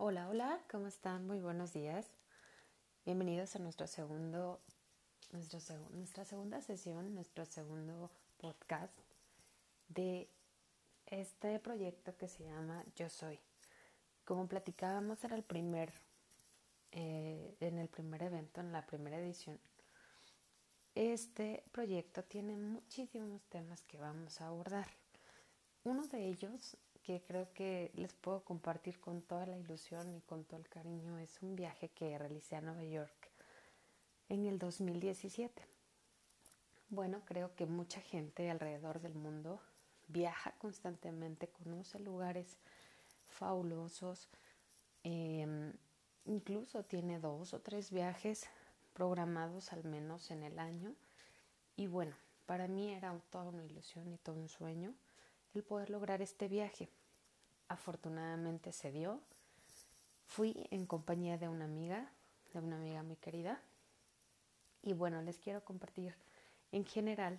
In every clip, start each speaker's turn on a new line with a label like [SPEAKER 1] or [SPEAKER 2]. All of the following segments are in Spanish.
[SPEAKER 1] Hola, hola, ¿cómo están? Muy buenos días. Bienvenidos a nuestro segundo, nuestro nuestra segunda sesión, nuestro segundo podcast de este proyecto que se llama Yo Soy. Como platicábamos era el primer, eh, en el primer evento, en la primera edición, este proyecto tiene muchísimos temas que vamos a abordar. Uno de ellos que creo que les puedo compartir con toda la ilusión y con todo el cariño es un viaje que realicé a Nueva York en el 2017. Bueno, creo que mucha gente alrededor del mundo viaja constantemente, conoce lugares fabulosos, em, incluso tiene dos o tres viajes programados al menos en el año. Y bueno, para mí era toda una ilusión y todo un sueño el poder lograr este viaje. Afortunadamente se dio. Fui en compañía de una amiga, de una amiga muy querida. Y bueno, les quiero compartir en general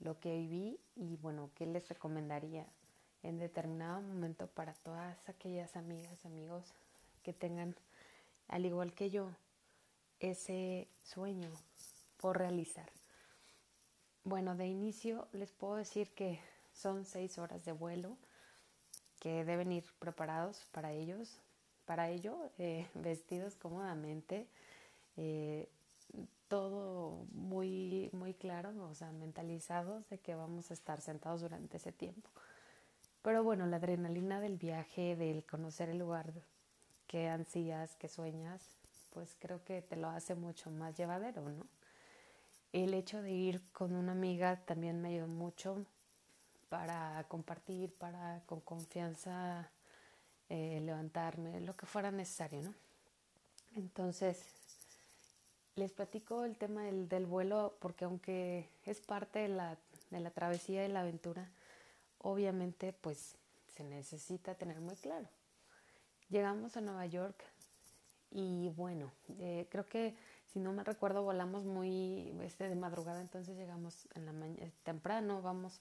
[SPEAKER 1] lo que viví y bueno, qué les recomendaría en determinado momento para todas aquellas amigas, amigos que tengan, al igual que yo, ese sueño por realizar. Bueno, de inicio les puedo decir que son seis horas de vuelo que deben ir preparados para ellos, para ello, eh, vestidos cómodamente, eh, todo muy, muy claro, o sea, mentalizados de que vamos a estar sentados durante ese tiempo. Pero bueno, la adrenalina del viaje, del conocer el lugar que ansías, que sueñas, pues creo que te lo hace mucho más llevadero, ¿no? El hecho de ir con una amiga también me ayudó mucho para compartir, para con confianza eh, levantarme, lo que fuera necesario, ¿no? Entonces, les platico el tema del, del, vuelo porque aunque es parte de la, de la travesía y la aventura, obviamente pues se necesita tener muy claro. Llegamos a Nueva York y bueno, eh, creo que si no me recuerdo volamos muy este, de madrugada, entonces llegamos en la mañana temprano, vamos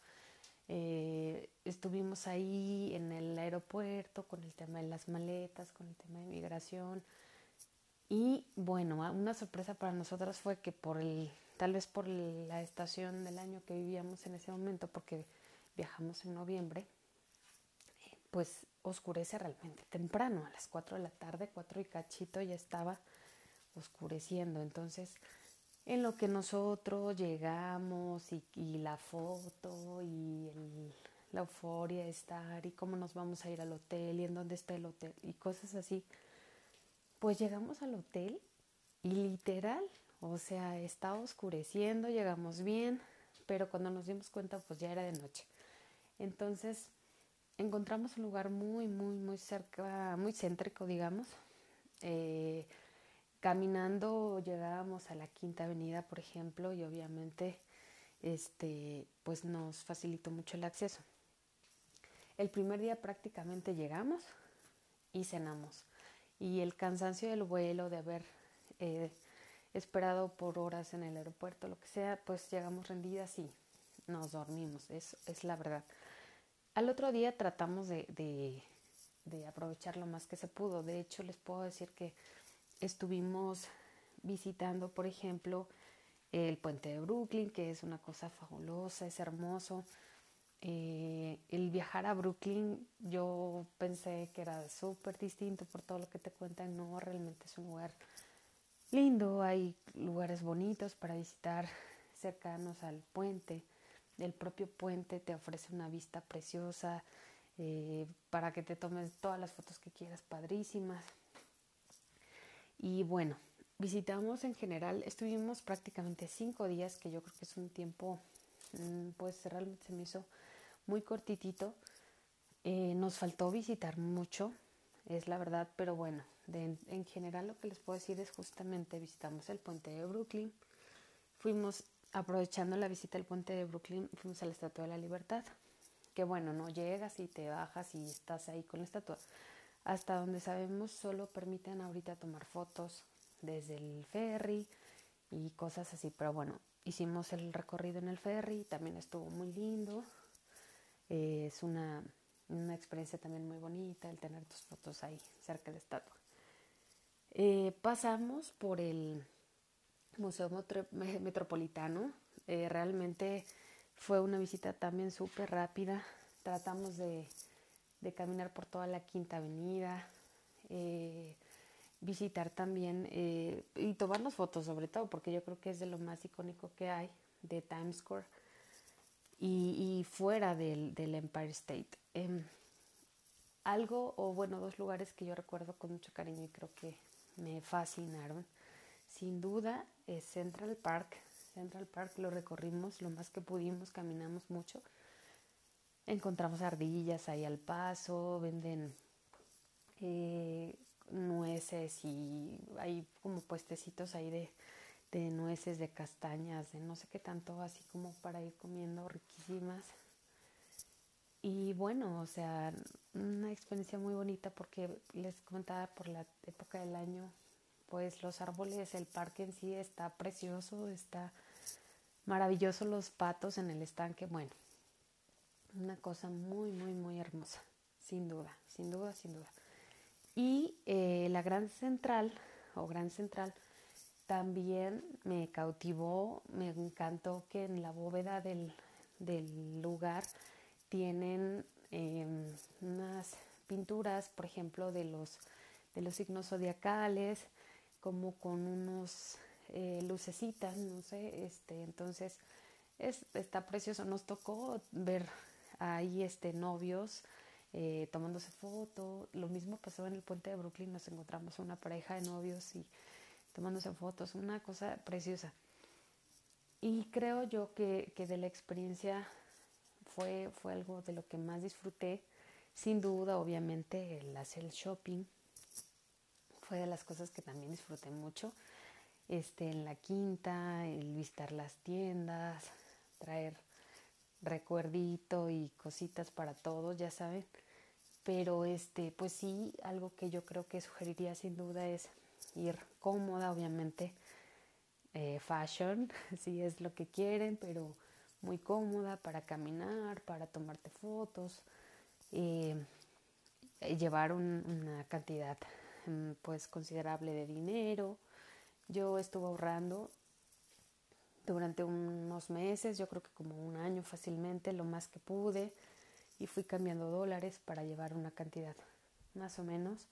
[SPEAKER 1] eh, estuvimos ahí en el aeropuerto con el tema de las maletas, con el tema de migración. Y bueno, una sorpresa para nosotros fue que por el, tal vez por la estación del año que vivíamos en ese momento, porque viajamos en noviembre, pues oscurece realmente temprano, a las 4 de la tarde, 4 y cachito ya estaba oscureciendo. Entonces, en lo que nosotros llegamos y, la foto y la euforia de estar y cómo nos vamos a ir al hotel y en dónde está el hotel y cosas así, pues llegamos al hotel y literal, o sea, estaba oscureciendo, llegamos bien, pero cuando nos dimos cuenta pues ya era de noche. Entonces encontramos un lugar muy, muy, muy cerca, muy céntrico, digamos. Eh, Caminando llegábamos a la Quinta Avenida, por ejemplo, y obviamente este, pues nos facilitó mucho el acceso. El primer día prácticamente llegamos y cenamos. Y el cansancio del vuelo, de haber eh, esperado por horas en el aeropuerto, lo que sea, pues llegamos rendidas y nos dormimos, es, es la verdad. Al otro día tratamos de, de, de aprovechar lo más que se pudo. De hecho, les puedo decir que estuvimos visitando, por ejemplo, el puente de Brooklyn, que es una cosa fabulosa, es hermoso. Eh, el viajar a Brooklyn, yo pensé que era súper distinto por todo lo que te cuentan. No, realmente es un lugar lindo, hay lugares bonitos para visitar cercanos al puente. El propio puente te ofrece una vista preciosa eh, para que te tomes todas las fotos que quieras, padrísimas. Y bueno, visitamos en general, estuvimos prácticamente cinco días, que yo creo que es un tiempo, mm, pues realmente se me hizo muy cortitito. Eh, nos faltó visitar mucho, es la verdad, pero bueno, en general lo que les puedo decir es justamente visitamos el puente de Brooklyn, fuimos aprovechando la visita al puente de Brooklyn, fuimos a la Estatua de la Libertad, que bueno, no llegas y te bajas y estás ahí con la estatua, hasta donde sabemos solo permiten ahorita tomar fotos desde el ferry y cosas así. Pero bueno, hicimos el recorrido en el ferry, también estuvo muy lindo. Es una una experiencia también muy bonita el tener tus fotos ahí cerca de la estatua. Eh, pasamos por el Museo Metropolitano. Eh, realmente fue una visita también súper rápida. Tratamos de, de, caminar por toda la Quinta Avenida, eh, visitar también y tomarnos fotos sobre todo, porque yo creo que es de lo más icónico que hay de Times Square y, fuera del, Empire State. Em, algo, o bueno, dos lugares que yo recuerdo con mucho cariño y creo que me fascinaron. Sin duda es Central Park. Central Park lo recorrimos lo más que pudimos, caminamos mucho. Encontramos ardillas ahí al paso, venden eh, nueces y hay como puestecitos ahí de, de nueces, de castañas, de no sé qué tanto, así como para ir comiendo riquísimas. Y bueno, o sea, una experiencia muy bonita porque les comentaba por la época del año, pues los árboles, el parque en sí está precioso, está maravilloso los patos en el estanque, bueno, una cosa muy, muy, muy hermosa, sin duda, sin duda, sin duda. Y eh, la Gran Central, o Gran Central, también me cautivó, me encantó que en la bóveda del, lugar tienen em, unas pinturas, por ejemplo, de los, de los signos zodiacales, como con unos eh, lucecitas, no sé, este, entonces es, está precioso. Nos tocó ver ahí este novios eh, tomándose foto. Lo mismo pasó en el puente de Brooklyn, nos encontramos una pareja de novios y tomándose fotos, una cosa preciosa. Y creo yo que, de la experiencia fue, fue algo de lo que más disfruté. Sin duda, obviamente, el hacer el shopping fue de las cosas que también disfruté mucho. Este, en la quinta, el visitar las tiendas, traer recuerdito y cositas para todos, ya saben. Pero este, pues sí, algo que yo creo que sugeriría sin duda es ir cómoda, obviamente, eh, fashion, si es lo que quieren, pero muy cómoda para caminar, para tomarte fotos, eh, llevar una cantidad mm, pues considerable de dinero. Yo estuve ahorrando durante unos meses, yo creo que como un año fácilmente, lo más que pude, y fui cambiando dólares para llevar una cantidad más o menos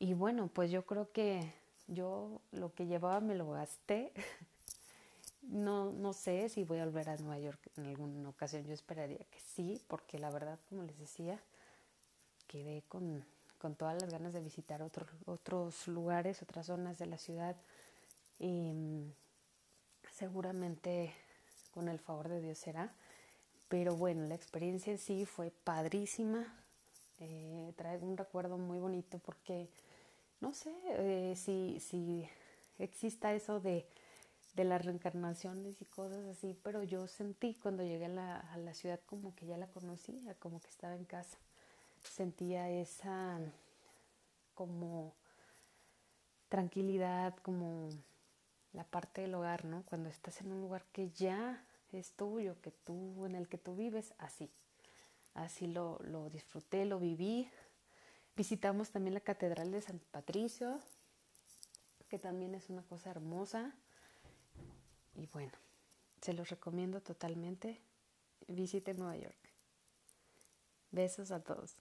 [SPEAKER 1] y bueno, pues yo creo que yo lo que llevaba me lo gasté. No, no sé si voy a volver a Nueva York en alguna ocasión. Yo esperaría que sí, porque la verdad, como les decía, quedé con, con todas las ganas de visitar otros otros lugares, otras zonas de la ciudad. Seguramente con el favor de Dios será. Pero bueno, la experiencia en sí fue padrísima. Eh, trae un recuerdo muy bonito porque no sé eh, si, si exista eso de, de, las reencarnaciones y cosas así, pero yo sentí cuando llegué a la, a la ciudad como que ya la conocía, como que estaba en casa. Sentía esa como tranquilidad, como la parte del hogar, ¿no? Cuando estás en un lugar que ya es tuyo, que tú, en el que tú vives, así. Así lo, lo disfruté, lo viví, Visitamos también la Catedral de San Patricio, que también es una cosa hermosa. Y bueno, se los recomiendo totalmente. Visiten Nueva York. Besos a todos.